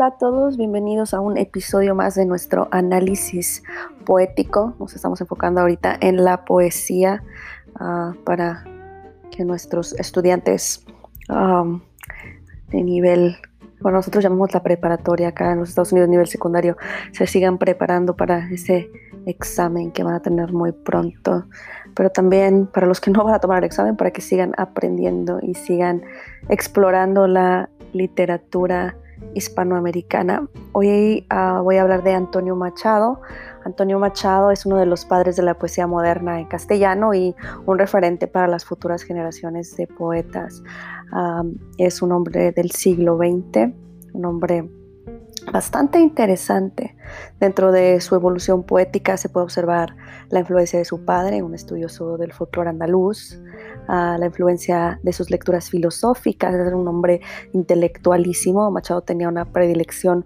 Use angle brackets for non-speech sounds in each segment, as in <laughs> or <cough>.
Hola a todos, bienvenidos a un episodio más de nuestro análisis poético. Nos estamos enfocando ahorita en la poesía uh, para que nuestros estudiantes de nivel, bueno, nosotros llamamos la preparatoria acá en los Estados Unidos, nivel secundario, se sigan preparando para ese examen que van a tener muy pronto. Pero también para los que no van a tomar el examen, para que sigan aprendiendo y sigan explorando la literatura hispanoamericana. Hoy uh, voy a hablar de Antonio Machado. Antonio Machado es uno de los padres de la poesía moderna en castellano y un referente para las futuras generaciones de poetas. Um, es un hombre del siglo XX, un hombre bastante interesante. Dentro de su evolución poética se puede observar la influencia de su padre, un estudioso del folclore andaluz, la influencia de sus lecturas filosóficas, era un hombre intelectualísimo. Machado tenía una predilección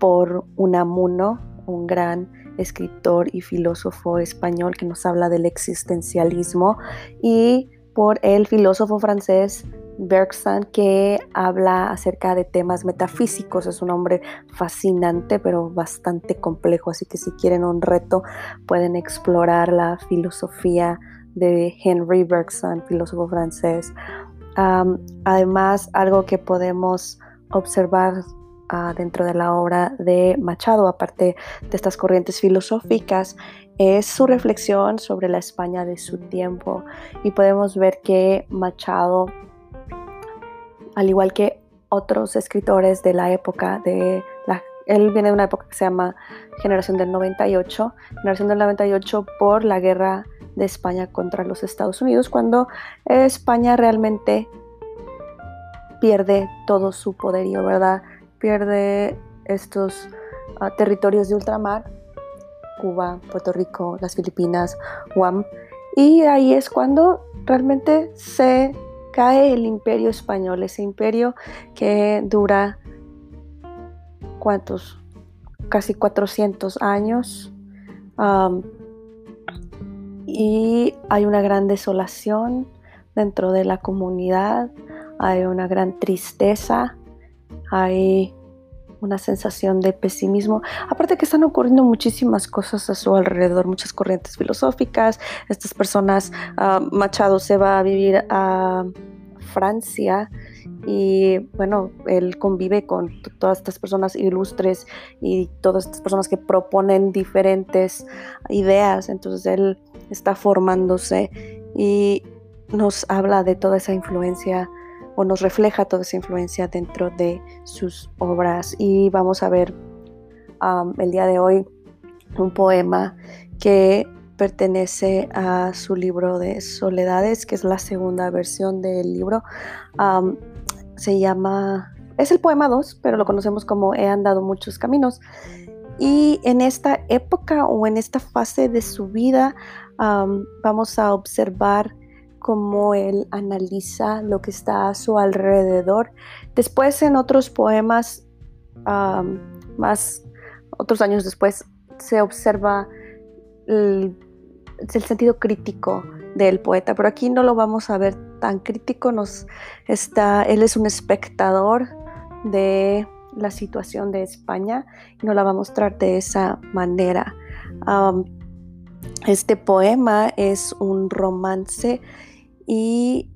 por Unamuno, un gran escritor y filósofo español que nos habla del existencialismo, y por el filósofo francés Bergson que habla acerca de temas metafísicos. Es un hombre fascinante pero bastante complejo, así que si quieren un reto pueden explorar la filosofía de Henry Bergson, filósofo francés. además, algo que podemos observar uh, dentro de la obra de Machado, aparte de estas corrientes filosóficas, es su reflexión sobre la España de su tiempo. Y podemos ver que Machado al igual que otros escritores de la época de la él viene de una época que se llama Generación del 98, Generación del 98 por la guerra de España contra los Estados Unidos, cuando España realmente pierde todo su poderío, ¿verdad? Pierde estos uh, territorios de ultramar, Cuba, Puerto Rico, las Filipinas, Guam, y ahí es cuando realmente se cae el imperio español, ese imperio que dura, ¿cuántos? Casi 400 años. y hay una gran desolación dentro de la comunidad, hay una gran tristeza, hay una sensación de pesimismo. Aparte que están ocurriendo muchísimas cosas a su alrededor, muchas corrientes filosóficas. Estas personas, ah, Machado se va a vivir a Francia y bueno, él convive con todas estas personas ilustres y todas estas personas que proponen diferentes ideas. Entonces él está formándose y nos habla de toda esa influencia o nos refleja toda esa influencia dentro de sus obras. Y vamos a ver el día de hoy un poema que pertenece a su libro de Soledades, que es la segunda versión del libro. se llama, es el poema 2, pero lo conocemos como He andado muchos caminos. Y en esta época o en esta fase de su vida vamos a observar cómo él analiza lo que está a su alrededor. Después en otros poemas, más otros años después, se observa el, sentido crítico del poeta, pero aquí no lo vamos a ver tan crítico, está, él es un espectador de la situación de España y nos la va a mostrar de esa manera. este poema es un romance y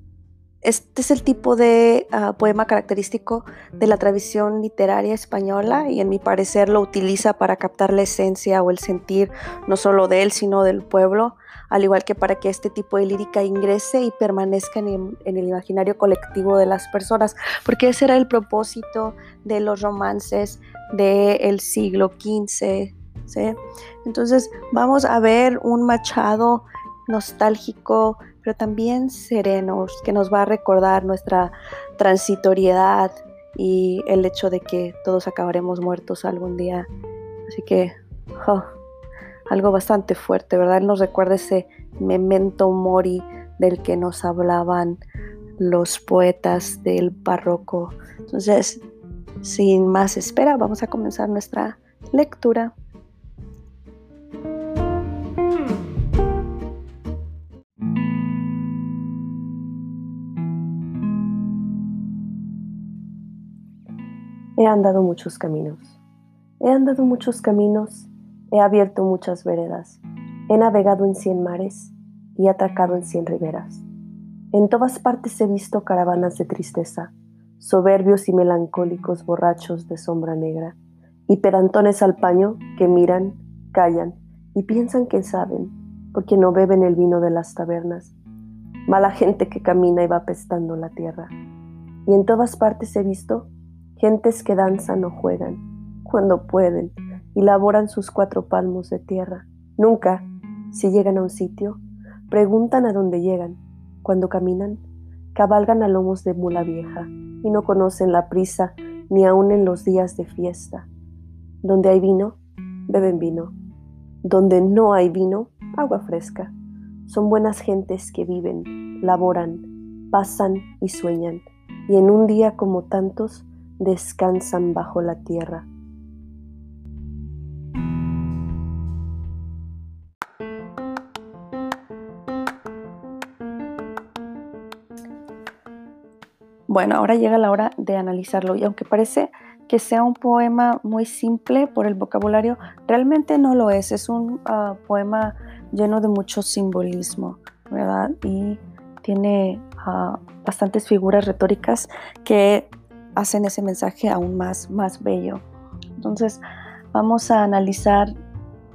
este es el tipo de ah, poema característico de la tradición literaria española y en mi parecer lo utiliza para captar la esencia o el sentir no solo de él, sino del pueblo, al igual que para que este tipo de lírica ingrese y permanezca en el, imaginario colectivo de las personas, porque ese era el propósito de los romances del siglo XV. Entonces vamos a ver un Machado nostálgico, pero también serenos, que nos va a recordar nuestra transitoriedad y el hecho de que todos acabaremos muertos algún día. Así que, oh, algo bastante fuerte, ¿verdad? Él nos recuerda ese memento mori del que nos hablaban los poetas del barroco. Entonces, sin más espera, vamos a comenzar nuestra lectura. He andado muchos caminos. He andado muchos caminos, he abierto muchas veredas, he navegado en cien mares y he atracado en cien riberas. En todas partes he visto caravanas de tristeza, soberbios y melancólicos borrachos de sombra negra, y pedantones al paño que miran, callan y piensan que saben, porque no beben el vino de las tabernas. Mala gente que camina y va pestando la tierra. Y en todas partes he visto gentes que danzan o juegan, cuando pueden, y laboran sus cuatro palmos de tierra. Nunca, si llegan a un sitio, preguntan a dónde llegan. Cuando caminan, cabalgan a lomos de mula vieja y no conocen la prisa ni aun en los días de fiesta. Donde hay vino, beben vino. Donde no hay vino, agua fresca. Son buenas gentes que viven, laboran, pasan y sueñan, y en un día como tantos descansan bajo la tierra. Bueno, ahora llega la hora de analizarlo y aunque parece que sea un poema muy simple por el vocabulario, realmente no lo es. Es un ah, poema lleno de mucho simbolismo, ¿verdad? Y tiene ah, bastantes figuras retóricas que hacen ese mensaje aún más, más bello. Entonces, vamos a analizar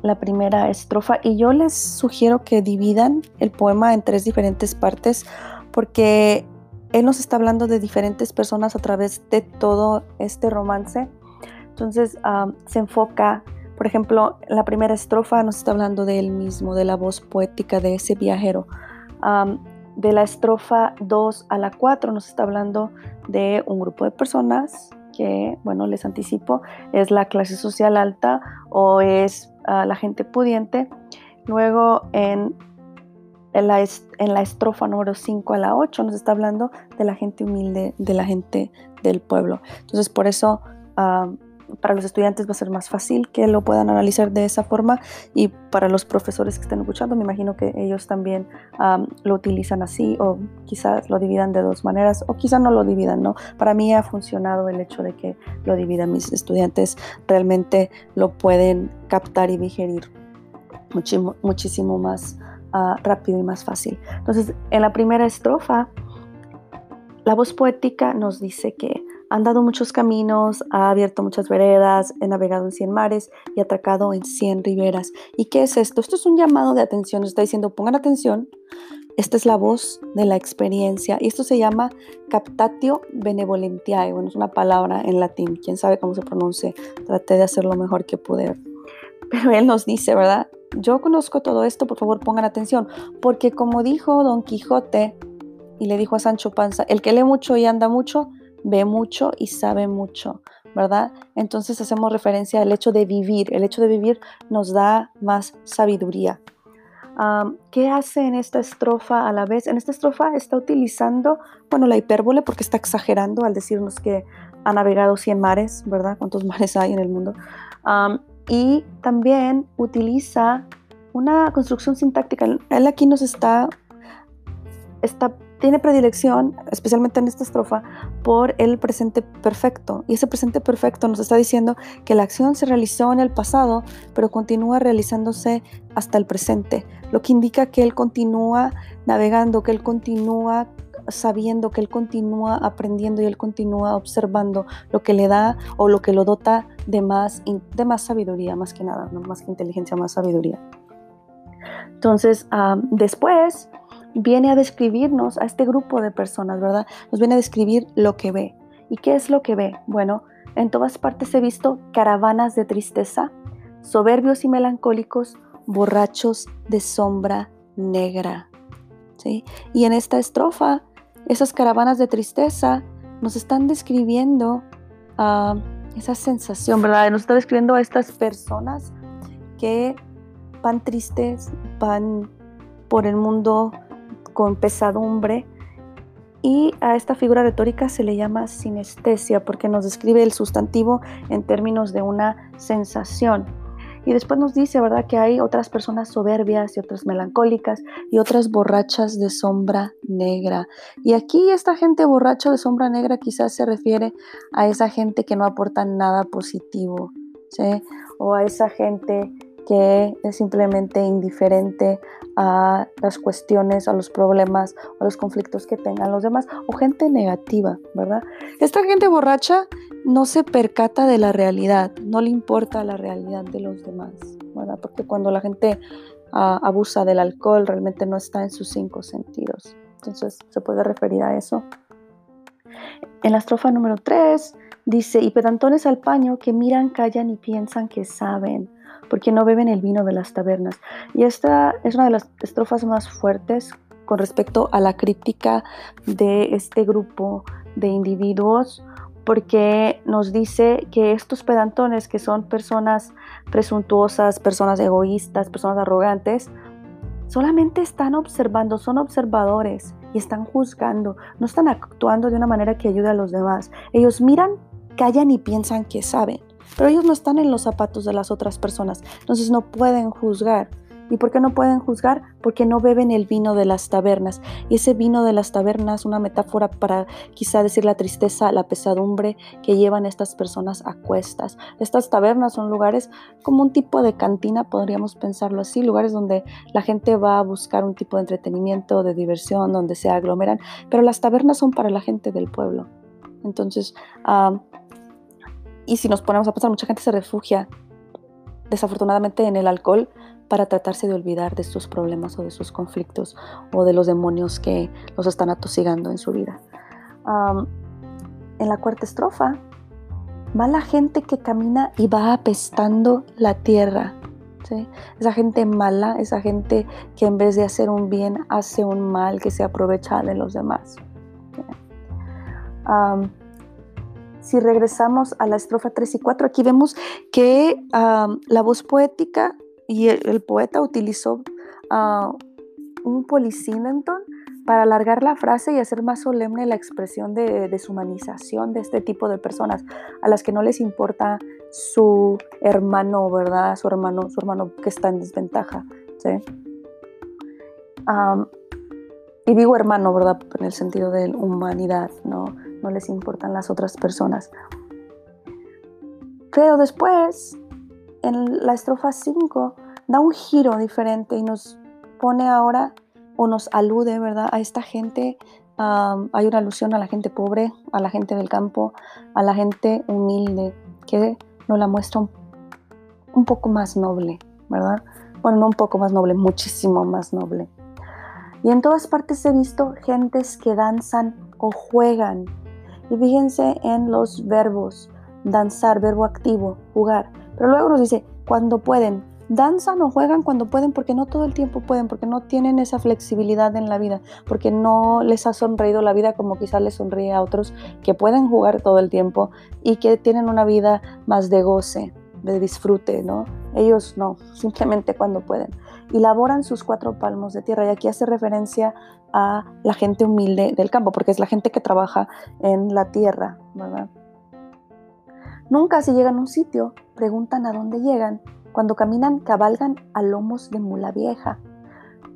la primera estrofa y yo les sugiero que dividan el poema en tres diferentes partes porque él nos está hablando de diferentes personas a través de todo este romance. Entonces se enfoca, por ejemplo, la primera estrofa nos está hablando de él mismo, de la voz poética de ese viajero. De la estrofa 2 a la 4 nos está hablando de un grupo de personas que, bueno, les anticipo, es la clase social alta o es ah, la gente pudiente. Luego en en la, en la estrofa número 5 a la 8 nos está hablando de la gente humilde, de la gente del pueblo. Entonces, por eso ah, para los estudiantes va a ser más fácil que lo puedan analizar de esa forma y para los profesores que estén escuchando, me imagino que ellos también ah, lo utilizan así o quizás lo dividan de dos maneras o quizás no lo dividan, ¿no? Para mí ha funcionado el hecho de que lo dividan mis estudiantes, realmente lo pueden captar y digerir muchísimo, muchísimo más rápido y más fácil. Entonces, en la primera estrofa, la voz poética nos dice que ha andado muchos caminos, ha abierto muchas veredas, he navegado en cien mares y atracado en cien riberas. ¿Y qué es esto? Esto es un llamado de atención, nos está diciendo, pongan atención, esta es la voz de la experiencia y esto se llama captatio benevolentiae, bueno, es una palabra en latín, quién sabe cómo se pronuncia, traté de hacer lo mejor que pude. Pero él nos dice, ¿verdad? yo conozco todo esto, por favor pongan atención, porque como dijo Don Quijote y le dijo a Sancho Panza, el que lee mucho y anda mucho, ve mucho y sabe mucho, ¿verdad? Entonces hacemos referencia al hecho de vivir, el hecho de vivir nos da más sabiduría. ¿Qué hace en esta estrofa a la vez? En esta estrofa está utilizando, bueno, la hipérbole porque está exagerando al decirnos que ha navegado 100 mares, ¿verdad? ¿Cuántos <laughs> mares hay en el mundo? y también utiliza una construcción sintáctica. Él aquí nos está, está, tiene predilección, especialmente en esta estrofa, por el presente perfecto. Y ese presente perfecto nos está diciendo que la acción se realizó en el pasado, pero continúa realizándose hasta el presente, lo que indica que él continúa navegando, que él continúa sabiendo que él continúa aprendiendo y él continúa observando lo que le da o lo que lo dota de más, de más sabiduría, más que nada, no más que inteligencia, más sabiduría. Entonces, después viene a describirnos a este grupo de personas, ¿verdad? Nos viene a describir lo que ve. ¿Y qué es lo que ve? Bueno, en todas partes he visto caravanas de tristeza, soberbios y melancólicos, borrachos de sombra negra. ¿sí? Y en esta estrofa esas caravanas de tristeza nos están describiendo ah, esa sensación, ¿verdad? Nos está describiendo a estas personas que van tristes, van por el mundo con pesadumbre. Y a esta figura retórica se le llama sinestesia porque nos describe el sustantivo en términos de una sensación. Y después nos dice, ¿verdad?, que hay otras personas soberbias y otras melancólicas y otras borrachas de sombra negra. Y aquí esta gente borracha de sombra negra quizás se refiere a esa gente que no aporta nada positivo, ¿sí? O a esa gente que es simplemente indiferente a las cuestiones, a los problemas, a los conflictos que tengan los demás, o gente negativa, ¿verdad? Esta gente borracha no se percata de la realidad, no le importa la realidad de los demás, ¿verdad? Porque cuando la gente ah, abusa del alcohol, realmente no está en sus cinco sentidos. Entonces, se puede referir a eso. En la estrofa número 3 dice, y pedantones al paño que miran, callan y piensan que saben porque no beben el vino de las tabernas. Y esta es una de las estrofas más fuertes con respecto a la crítica de este grupo de individuos, porque nos dice que estos pedantones, que son personas presuntuosas, personas egoístas, personas arrogantes, solamente están observando, son observadores y están juzgando, no están actuando de una manera que ayude a los demás. Ellos miran, callan y piensan que saben. Pero ellos no están en los zapatos de las otras personas, entonces no pueden juzgar. ¿Y por qué no pueden juzgar? Porque no beben el vino de las tabernas. Y ese vino de las tabernas, una metáfora para quizá decir la tristeza, la pesadumbre que llevan estas personas a cuestas. Estas tabernas son lugares como un tipo de cantina, podríamos pensarlo así, lugares donde la gente va a buscar un tipo de entretenimiento, de diversión, donde se aglomeran. Pero las tabernas son para la gente del pueblo. Entonces, ah, y si nos ponemos a pensar, mucha gente se refugia desafortunadamente en el alcohol para tratarse de olvidar de sus problemas o de sus conflictos o de los demonios que los están atosigando en su vida. en la cuarta estrofa va la gente que camina y va apestando la tierra. Esa gente mala, esa gente que en vez de hacer un bien hace un mal, que se aprovecha de los demás. Si regresamos a la estrofa 3 y 4, aquí vemos que la voz poética y el, poeta utilizó uh, un polisíndeton para alargar la frase y hacer más solemne la expresión de deshumanización de este tipo de personas a las que no les importa su hermano, ¿verdad? Su hermano, su hermano que está en desventaja, ¿sí? y digo hermano, ¿verdad? En el sentido de humanidad, ¿no? No les importan las otras personas. Pero después, en la estrofa 5, da un giro diferente y nos pone ahora o nos alude, ¿verdad? A esta gente, hay una alusión a la gente pobre, a la gente del campo, a la gente humilde, que nos la muestra un, un poco más noble, ¿verdad? Bueno, no un poco más noble, muchísimo más noble. Y en todas partes he visto gentes que danzan o juegan y fíjense en los verbos, danzar, verbo activo, jugar. Pero luego nos dice, cuando pueden, danzan o juegan cuando pueden porque no todo el tiempo pueden, porque no tienen esa flexibilidad en la vida, porque no les ha sonreído la vida como quizás les sonríe a otros que pueden jugar todo el tiempo y que tienen una vida más de goce, de disfrute, ¿no? Ellos no, simplemente cuando pueden. Y laboran sus cuatro palmos de tierra. Y aquí hace referencia a la gente humilde del campo, porque es la gente que trabaja en la tierra, ¿verdad? Nunca si llegan a un sitio, preguntan a dónde llegan. Cuando caminan, cabalgan a lomos de mula vieja.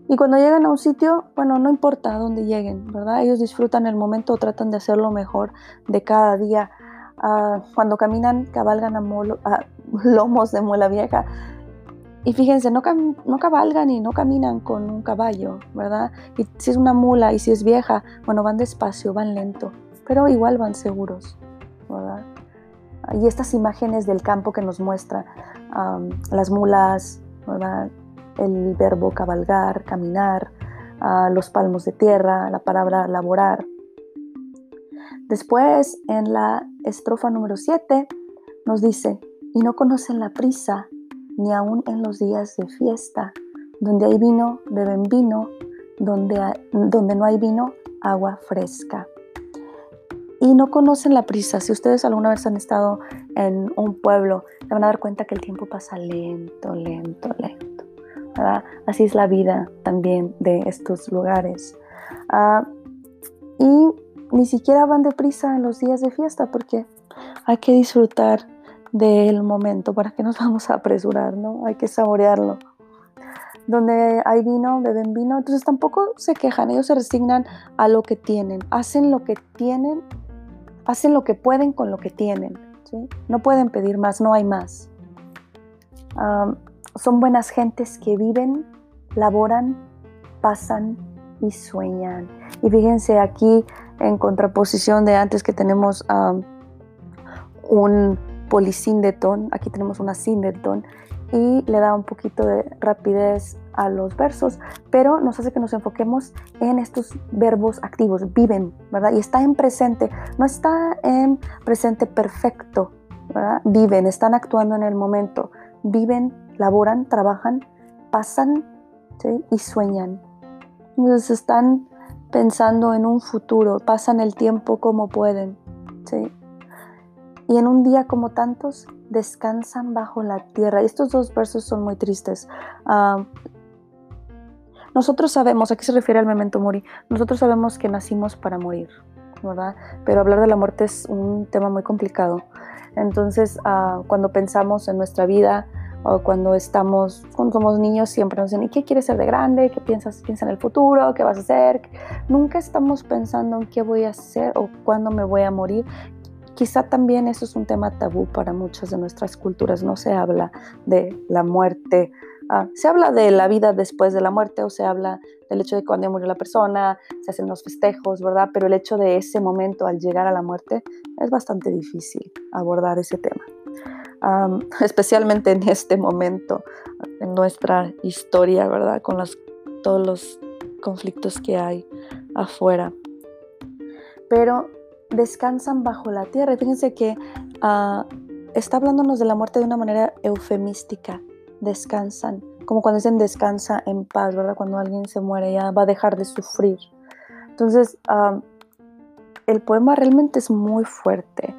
Y cuando llegan a un sitio, bueno, no importa a dónde lleguen, ¿verdad? Ellos disfrutan el momento o tratan de hacer lo mejor de cada día. Ah, cuando caminan, cabalgan a <laughs> lomos de mula vieja. Y fíjense, no, no cabalgan y no caminan con un caballo, ¿verdad? Y si es una mula y si es vieja, bueno, van despacio, van lento, pero igual van seguros, ¿verdad? Y estas imágenes del campo que nos muestran las mulas, ¿verdad? El verbo cabalgar, caminar, los palmos de tierra, la palabra laborar. Después, en la estrofa número 7, nos dice, y no conocen la prisa ni aun en los días de fiesta. Donde hay vino, beben vino, donde, donde no hay vino, agua fresca. Y no conocen la prisa. Si ustedes alguna vez han estado en un pueblo, se van a dar cuenta que el tiempo pasa lento, lento, lento. Así es la vida también de estos lugares. Ah, y ni siquiera van deprisa en los días de fiesta porque hay que disfrutar del momento, para que nos <laughs> vamos a apresurar, ¿no? Hay que saborearlo. Donde hay vino, beben vino, entonces tampoco se quejan, ellos se resignan a lo que tienen, hacen lo que tienen, hacen lo que pueden con lo que tienen. No pueden pedir más, no hay más. son buenas gentes que viven, laboran, pasan y sueñan. Y fíjense aquí en contraposición de antes que tenemos un polisíndeton, aquí tenemos una síndeton y le da un poquito de rapidez a los versos, pero nos hace que nos enfoquemos en estos verbos activos, viven, ¿verdad? Y está en presente, no está en presente perfecto, ¿verdad? Viven, están actuando en el momento, viven, laboran, trabajan, pasan y sueñan. Entonces están pensando en un futuro, pasan el tiempo como pueden, ¿sí? Y en un día como tantos descansan bajo la tierra. Estos dos versos son muy tristes. Ah, nosotros sabemos, ¿a qué se refiere al memento mori? Nosotros sabemos que nacimos para morir, ¿verdad? Pero hablar de la muerte es un tema muy complicado. Entonces, ah, cuando pensamos en nuestra vida o cuando estamos, cuando somos niños, siempre nos dicen, ¿y qué quieres ser de grande? ¿Qué piensas? Piensa en el futuro, ¿qué vas a hacer? Nunca estamos pensando en qué voy a hacer o cuándo me voy a morir. Quizá también eso es un tema tabú para muchas de nuestras culturas. No se habla de la muerte. Ah, se habla de la vida después de la muerte o se habla del hecho de cuando murió la persona, se hacen los festejos, ¿verdad? Pero el hecho de ese momento al llegar a la muerte es bastante difícil abordar ese tema. <laughs> especialmente en este momento, en nuestra historia, ¿verdad? Con todos los conflictos que hay afuera. Pero descansan bajo la tierra. Fíjense que ah, está hablándonos de la muerte de una manera eufemística. Descansan, como cuando dicen descansa en paz, ¿verdad? Cuando alguien se muere ya va a dejar de sufrir. Entonces, ah, el poema realmente es muy fuerte.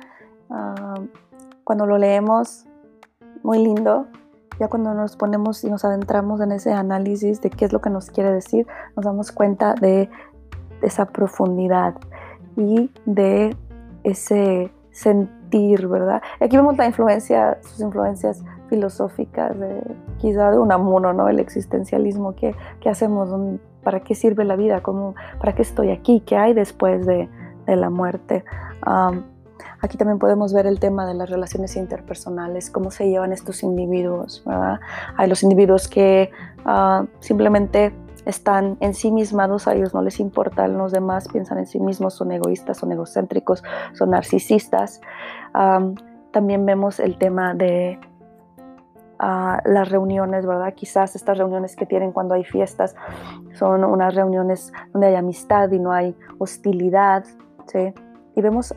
Ah, cuando lo leemos, muy lindo. Ya cuando nos ponemos y nos adentramos en ese análisis de qué es lo que nos quiere decir, nos damos cuenta de esa profundidad y de ese sentir, ¿verdad? aquí vemos la influencia, sus influencias filosóficas, de, quizá de Unamuno, ¿no? El existencialismo, ¿qué, qué hacemos? ¿Para qué sirve la vida? ¿Cómo, ¿Para qué estoy aquí? ¿Qué hay después de, de la muerte? aquí también podemos ver el tema de las relaciones interpersonales, cómo se llevan estos individuos, ¿verdad? Hay los individuos que uh, simplemente están ensimismados, a ellos no les importan los demás, piensan en sí mismos, son egoístas, son egocéntricos, son narcisistas. también vemos el tema de ah, las reuniones, ¿verdad? Quizás estas reuniones que tienen cuando hay fiestas son unas reuniones donde hay amistad y no hay hostilidad, ¿sí? Y vemos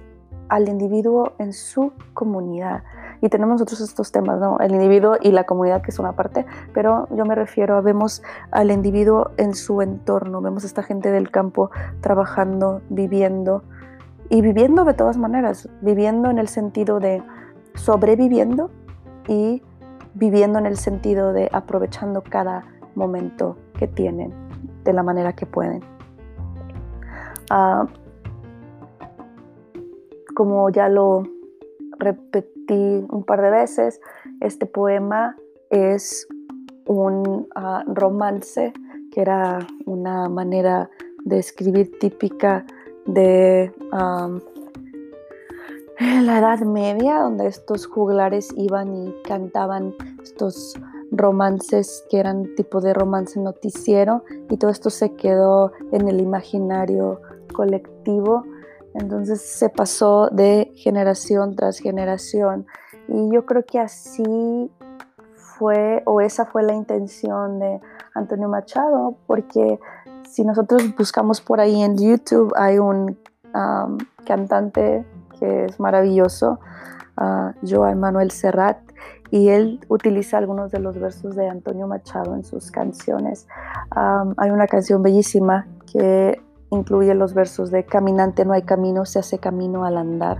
al individuo en su comunidad. Y tenemos nosotros estos temas, ¿no? El individuo y la comunidad, que es una parte, pero yo me refiero a vemos al individuo en su entorno, vemos a esta gente del campo trabajando, viviendo, y viviendo de todas maneras, viviendo en el sentido de sobreviviendo y viviendo en el sentido de aprovechando cada momento que tienen de la manera que pueden. Ah, como ya lo repetí un par de veces, este poema es un ah, romance que era una manera de escribir típica de la Edad Media, donde estos juglares iban y cantaban estos romances que eran tipo de romance noticiero y todo esto se quedó en el imaginario colectivo entonces se pasó de generación tras generación y yo creo que así fue o esa fue la intención de Antonio Machado porque si nosotros buscamos por ahí en YouTube hay un cantante que es maravilloso, uh, Joan Manuel Serrat, y él utiliza algunos de los versos de Antonio Machado en sus canciones. hay una canción bellísima que incluye los versos de caminante no hay camino, se hace camino al andar,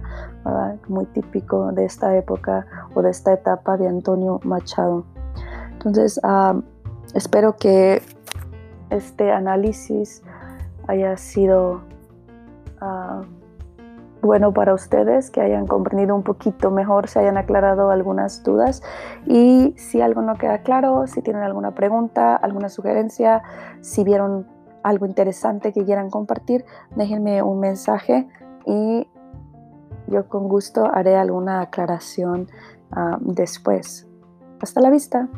muy típico de esta época o de esta etapa de Antonio Machado. Entonces, espero que este análisis haya sido bueno para ustedes, que hayan comprendido un poquito mejor, se hayan aclarado algunas dudas y si algo no queda claro, si tienen alguna pregunta, alguna sugerencia, si vieron algo interesante que quieran compartir, déjenme un mensaje y yo con gusto haré alguna aclaración ah, después. Hasta la vista.